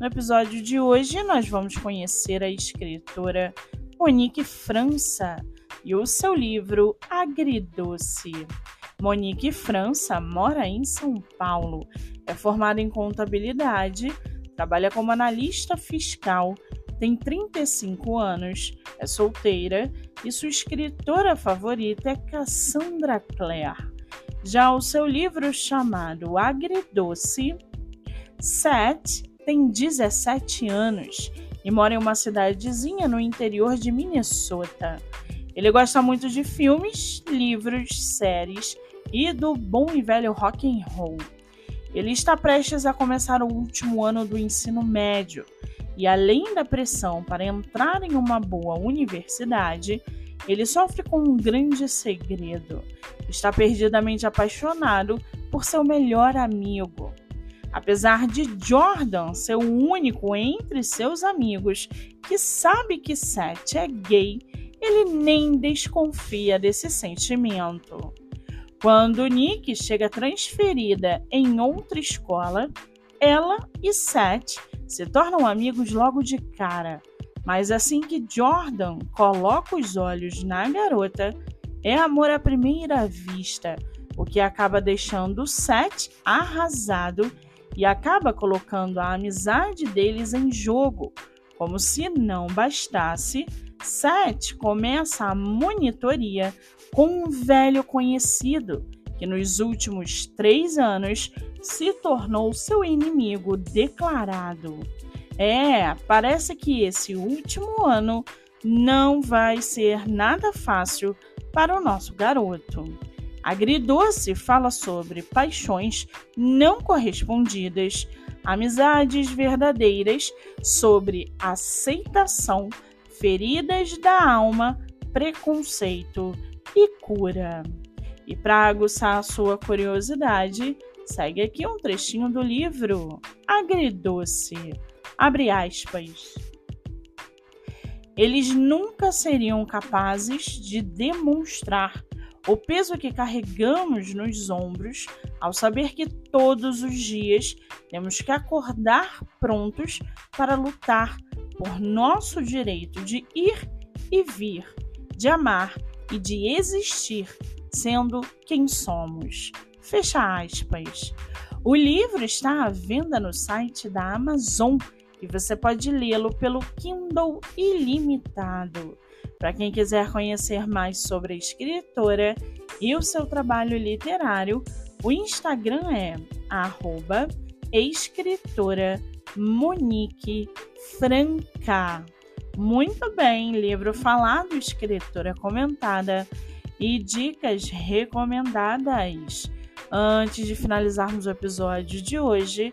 No episódio de hoje, nós vamos conhecer a escritora Monique França e o seu livro Agridoce. Monique França mora em São Paulo, é formada em contabilidade, trabalha como analista fiscal, tem 35 anos, é solteira e sua escritora favorita é Cassandra Clare. Já o seu livro chamado Agridoce, Sete tem 17 anos e mora em uma cidadezinha no interior de Minnesota. Ele gosta muito de filmes, livros, séries e do bom e velho rock and roll. Ele está prestes a começar o último ano do ensino médio e além da pressão para entrar em uma boa universidade, ele sofre com um grande segredo. Está perdidamente apaixonado por seu melhor amigo. Apesar de Jordan ser o único entre seus amigos que sabe que Seth é gay, ele nem desconfia desse sentimento. Quando Nick chega transferida em outra escola, ela e Seth se tornam amigos logo de cara. Mas assim que Jordan coloca os olhos na garota, é amor à primeira vista, o que acaba deixando Seth arrasado e acaba colocando a amizade deles em jogo. Como se não bastasse, Seth começa a monitoria com um velho conhecido que nos últimos três anos se tornou seu inimigo declarado. É, parece que esse último ano não vai ser nada fácil para o nosso garoto. Agridoce fala sobre paixões não correspondidas, amizades verdadeiras, sobre aceitação, feridas da alma, preconceito e cura. E para aguçar a sua curiosidade, segue aqui um trechinho do livro Agridoce. Abre aspas. Eles nunca seriam capazes de demonstrar o peso que carregamos nos ombros ao saber que todos os dias temos que acordar prontos para lutar por nosso direito de ir e vir, de amar e de existir sendo quem somos. Fecha aspas. O livro está à venda no site da Amazon e você pode lê-lo pelo Kindle ilimitado. Para quem quiser conhecer mais sobre a escritora e o seu trabalho literário, o Instagram é arroba escritora Monique Franca. Muito bem, livro falado, escritora comentada e dicas recomendadas. Antes de finalizarmos o episódio de hoje,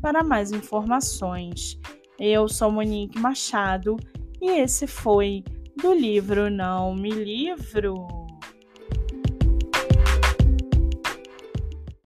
para mais informações. Eu sou Monique Machado e esse foi do livro Não Me Livro.